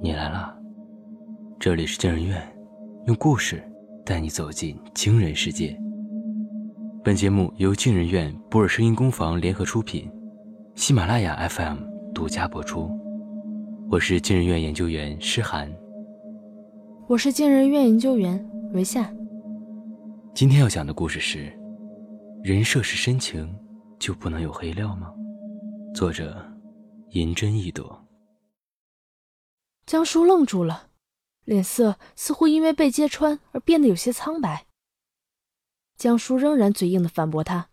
你来了！这里是惊人院，用故事带你走进惊人世界。本节目由惊人院博尔声音工坊联合出品，喜马拉雅 FM 独家播出。我是惊人院研究员诗涵，我是惊人院研究员维夏。今天要讲的故事是：人设是深情，就不能有黑料吗？作者：银针一朵。江叔愣住了，脸色似乎因为被揭穿而变得有些苍白。江叔仍然嘴硬的反驳他：“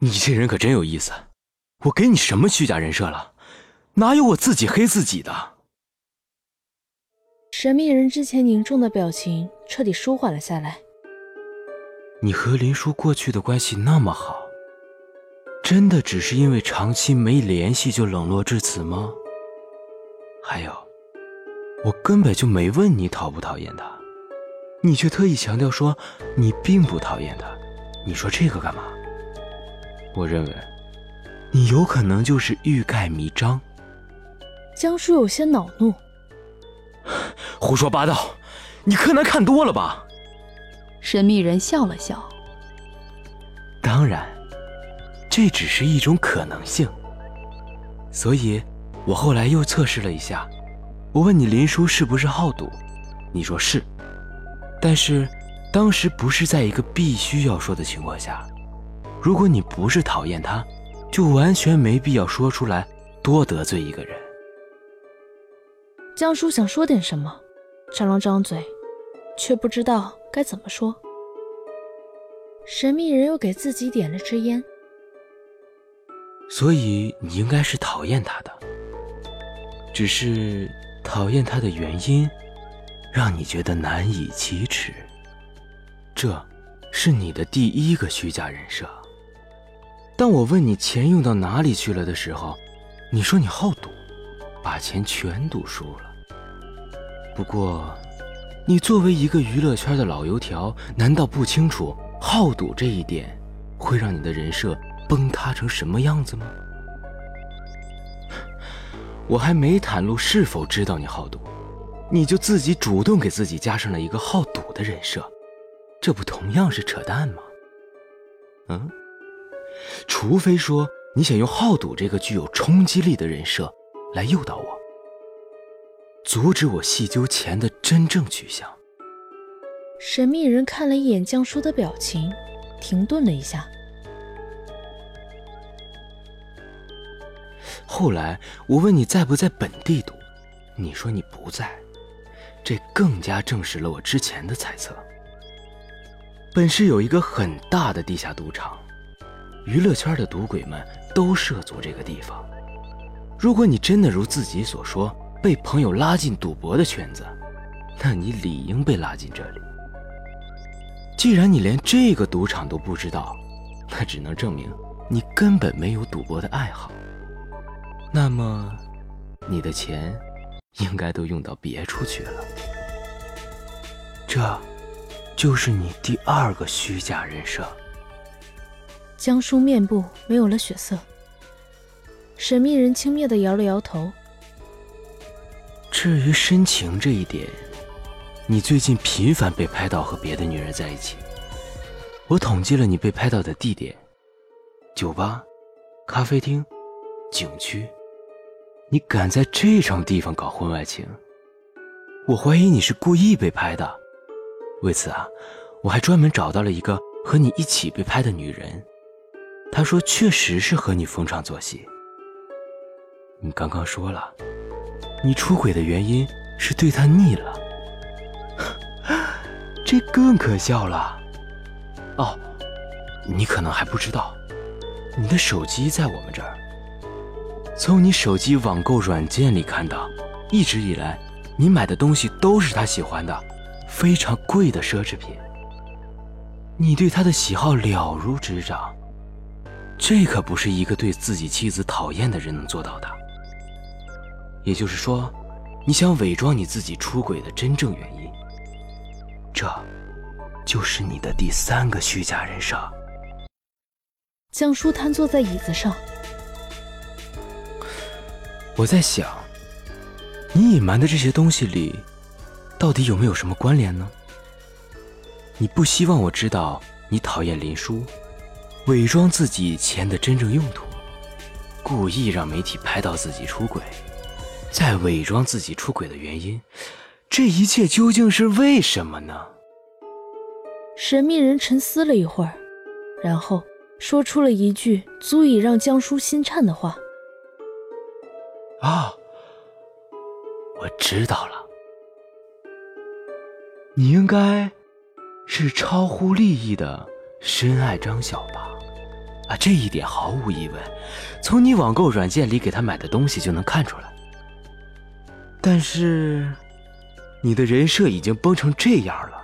你这人可真有意思，我给你什么虚假人设了？哪有我自己黑自己的？”神秘人之前凝重的表情彻底舒缓了下来。你和林叔过去的关系那么好，真的只是因为长期没联系就冷落至此吗？还有，我根本就没问你讨不讨厌他，你却特意强调说你并不讨厌他，你说这个干嘛？我认为，你有可能就是欲盖弥彰。江叔有些恼怒，胡说八道，你柯南看多了吧？神秘人笑了笑，当然，这只是一种可能性，所以。我后来又测试了一下，我问你林叔是不是好赌，你说是，但是当时不是在一个必须要说的情况下。如果你不是讨厌他，就完全没必要说出来，多得罪一个人。江叔想说点什么，张龙张嘴，却不知道该怎么说。神秘人又给自己点了支烟，所以你应该是讨厌他的。只是讨厌他的原因，让你觉得难以启齿。这，是你的第一个虚假人设。当我问你钱用到哪里去了的时候，你说你好赌，把钱全赌输了。不过，你作为一个娱乐圈的老油条，难道不清楚好赌这一点会让你的人设崩塌成什么样子吗？我还没袒露是否知道你好赌，你就自己主动给自己加上了一个好赌的人设，这不同样是扯淡吗？嗯，除非说你想用好赌这个具有冲击力的人设来诱导我，阻止我细究钱的真正去向。神秘人看了一眼江叔的表情，停顿了一下。后来我问你在不在本地赌，你说你不在，这更加证实了我之前的猜测。本市有一个很大的地下赌场，娱乐圈的赌鬼们都涉足这个地方。如果你真的如自己所说被朋友拉进赌博的圈子，那你理应被拉进这里。既然你连这个赌场都不知道，那只能证明你根本没有赌博的爱好。那么，你的钱应该都用到别处去了。这，就是你第二个虚假人设。江叔面部没有了血色，神秘人轻蔑的摇了摇头。至于深情这一点，你最近频繁被拍到和别的女人在一起。我统计了你被拍到的地点：酒吧、咖啡厅、景区。你敢在这种地方搞婚外情？我怀疑你是故意被拍的。为此啊，我还专门找到了一个和你一起被拍的女人，她说确实是和你逢场作戏。你刚刚说了，你出轨的原因是对她腻了，这更可笑了。哦，你可能还不知道，你的手机在我们这儿。从你手机网购软件里看到，一直以来，你买的东西都是他喜欢的，非常贵的奢侈品。你对他的喜好了如指掌，这可不是一个对自己妻子讨厌的人能做到的。也就是说，你想伪装你自己出轨的真正原因，这，就是你的第三个虚假人设。江叔瘫坐在椅子上。我在想，你隐瞒的这些东西里，到底有没有什么关联呢？你不希望我知道你讨厌林叔，伪装自己钱的真正用途，故意让媒体拍到自己出轨，再伪装自己出轨的原因，这一切究竟是为什么呢？神秘人沉思了一会儿，然后说出了一句足以让江叔心颤的话：“啊。”我知道了，你应该是超乎利益的深爱张晓吧？啊，这一点毫无疑问，从你网购软件里给他买的东西就能看出来。但是，你的人设已经崩成这样了，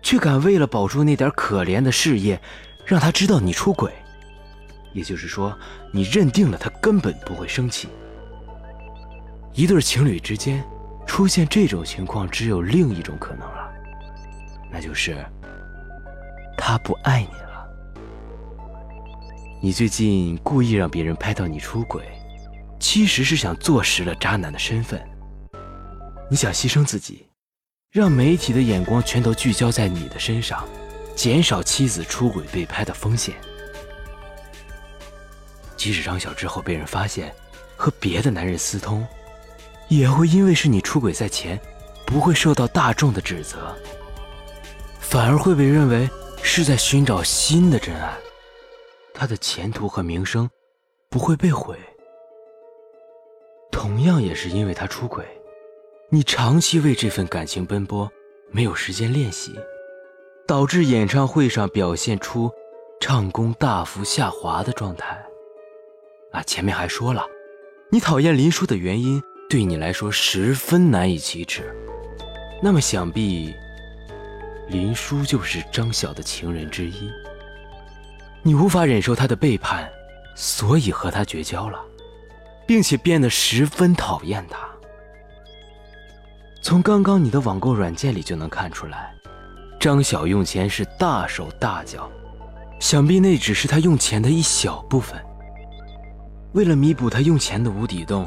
却敢为了保住那点可怜的事业，让他知道你出轨，也就是说，你认定了他根本不会生气。一对情侣之间出现这种情况，只有另一种可能了，那就是他不爱你了。你最近故意让别人拍到你出轨，其实是想坐实了渣男的身份。你想牺牲自己，让媒体的眼光全都聚焦在你的身上，减少妻子出轨被拍的风险。即使张晓之后被人发现和别的男人私通，也会因为是你出轨在前，不会受到大众的指责，反而会被认为是在寻找新的真爱，他的前途和名声不会被毁。同样也是因为他出轨，你长期为这份感情奔波，没有时间练习，导致演唱会上表现出唱功大幅下滑的状态。啊，前面还说了，你讨厌林叔的原因。对你来说十分难以启齿，那么想必林叔就是张晓的情人之一。你无法忍受他的背叛，所以和他绝交了，并且变得十分讨厌他。从刚刚你的网购软件里就能看出来，张晓用钱是大手大脚，想必那只是他用钱的一小部分。为了弥补他用钱的无底洞。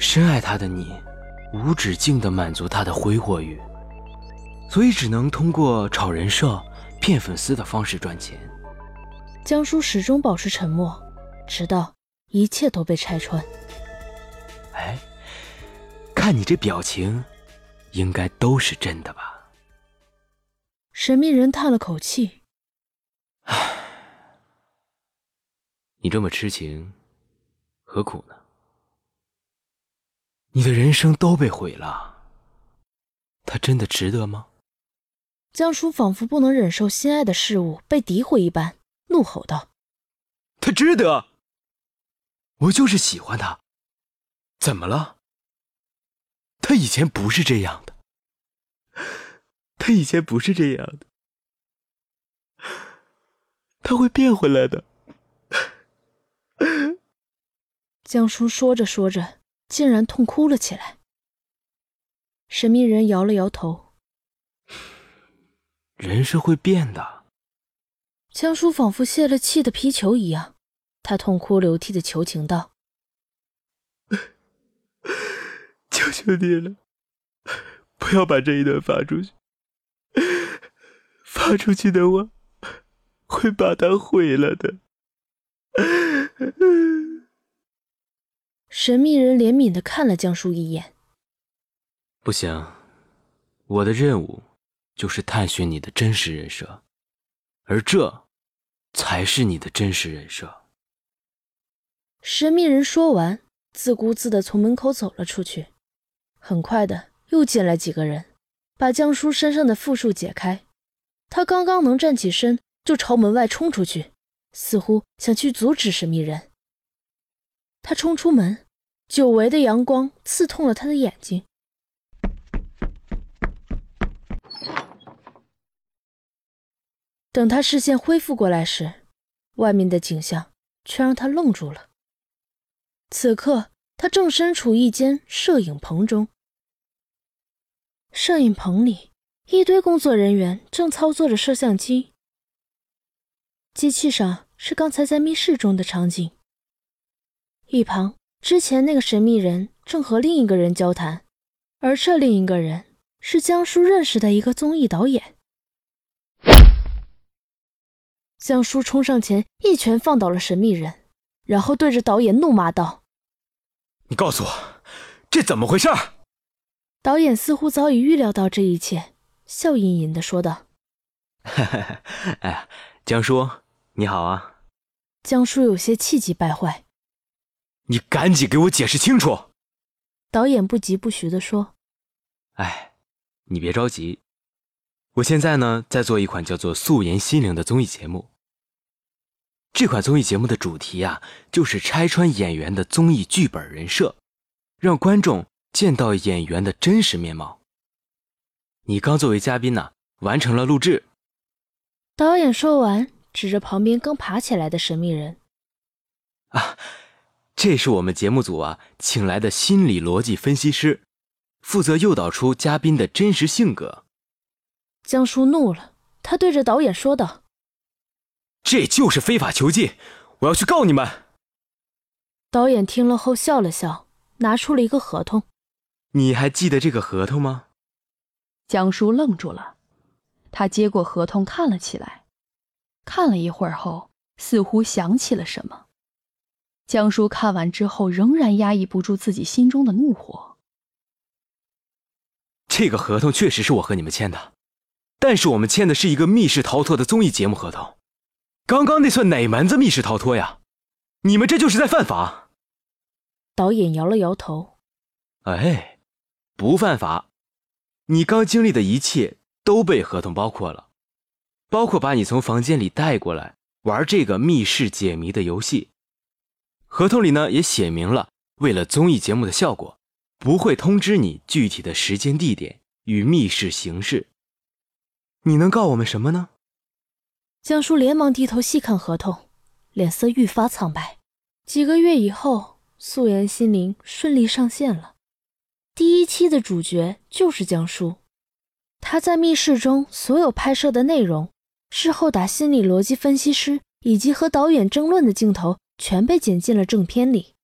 深爱他的你，无止境地满足他的挥霍欲，所以只能通过炒人设、骗粉丝的方式赚钱。江叔始终保持沉默，直到一切都被拆穿。哎，看你这表情，应该都是真的吧？神秘人叹了口气：“唉，你这么痴情，何苦呢？”你的人生都被毁了，他真的值得吗？江叔仿佛不能忍受心爱的事物被诋毁一般，怒吼道：“他值得！我就是喜欢他，怎么了？他以前不是这样的，他以前不是这样的，他会变回来的。”江叔说着说着。竟然痛哭了起来。神秘人摇了摇头：“人是会变的。”江叔仿佛泄了气的皮球一样，他痛哭流涕的求情道：“求求你了，不要把这一段发出去。发出去的话，会把它毁了的。”神秘人怜悯的看了江叔一眼。不行，我的任务就是探寻你的真实人设，而这才是你的真实人设。神秘人说完，自顾自的从门口走了出去。很快的，又进来几个人，把江叔身上的缚束解开。他刚刚能站起身，就朝门外冲出去，似乎想去阻止神秘人。他冲出门，久违的阳光刺痛了他的眼睛。等他视线恢复过来时，外面的景象却让他愣住了。此刻，他正身处一间摄影棚中。摄影棚里，一堆工作人员正操作着摄像机，机器上是刚才在密室中的场景。一旁，之前那个神秘人正和另一个人交谈，而这另一个人是江叔认识的一个综艺导演。江叔冲上前，一拳放倒了神秘人，然后对着导演怒骂道：“你告诉我，这怎么回事？”导演似乎早已预料到这一切，笑吟吟的说道：“ 哎呀，江叔，你好啊。”江叔有些气急败坏：“你赶紧给我解释清楚！”导演不疾不徐地说：“哎，你别着急，我现在呢在做一款叫做《素颜心灵》的综艺节目。这款综艺节目的主题啊，就是拆穿演员的综艺剧本人设，让观众见到演员的真实面貌。你刚作为嘉宾呢，完成了录制。”导演说完，指着旁边刚爬起来的神秘人：“啊。”这是我们节目组啊请来的心理逻辑分析师，负责诱导出嘉宾的真实性格。江叔怒了，他对着导演说道：“这就是非法囚禁，我要去告你们。”导演听了后笑了笑，拿出了一个合同。你还记得这个合同吗？江叔愣住了，他接过合同看了起来，看了一会儿后，似乎想起了什么。江叔看完之后，仍然压抑不住自己心中的怒火。这个合同确实是我和你们签的，但是我们签的是一个密室逃脱的综艺节目合同。刚刚那算哪门子密室逃脱呀？你们这就是在犯法。导演摇了摇头：“哎，不犯法。你刚经历的一切都被合同包括了，包括把你从房间里带过来玩这个密室解谜的游戏。”合同里呢也写明了，为了综艺节目的效果，不会通知你具体的时间、地点与密室形式。你能告我们什么呢？江叔连忙低头细看合同，脸色愈发苍白。几个月以后，素颜心灵顺利上线了。第一期的主角就是江叔，他在密室中所有拍摄的内容，事后打心理逻辑分析师以及和导演争论的镜头。全被剪进了正片里。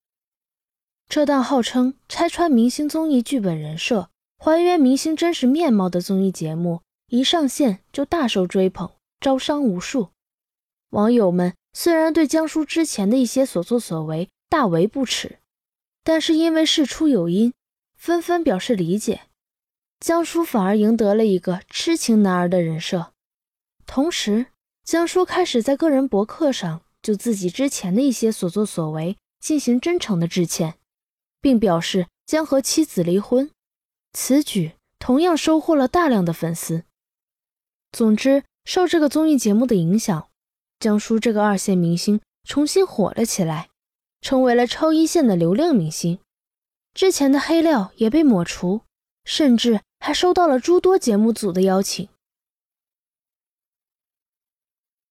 这档号称拆穿明星综艺剧本人设、还原明星真实面貌的综艺节目，一上线就大受追捧，招商无数。网友们虽然对江疏之前的一些所作所为大为不耻，但是因为事出有因，纷纷表示理解。江疏反而赢得了一个痴情男儿的人设。同时，江疏开始在个人博客上。就自己之前的一些所作所为进行真诚的致歉，并表示将和妻子离婚。此举同样收获了大量的粉丝。总之，受这个综艺节目的影响，江疏这个二线明星重新火了起来，成为了超一线的流量明星。之前的黑料也被抹除，甚至还收到了诸多节目组的邀请。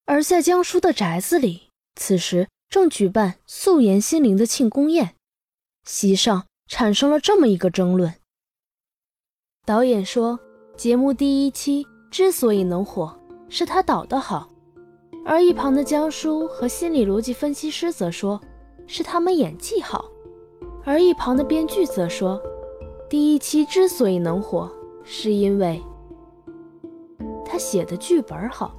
而在江疏的宅子里。此时正举办素颜心灵的庆功宴，席上产生了这么一个争论。导演说，节目第一期之所以能火，是他导得好；而一旁的江叔和心理逻辑分析师则说，是他们演技好；而一旁的编剧则说，第一期之所以能火，是因为他写的剧本好。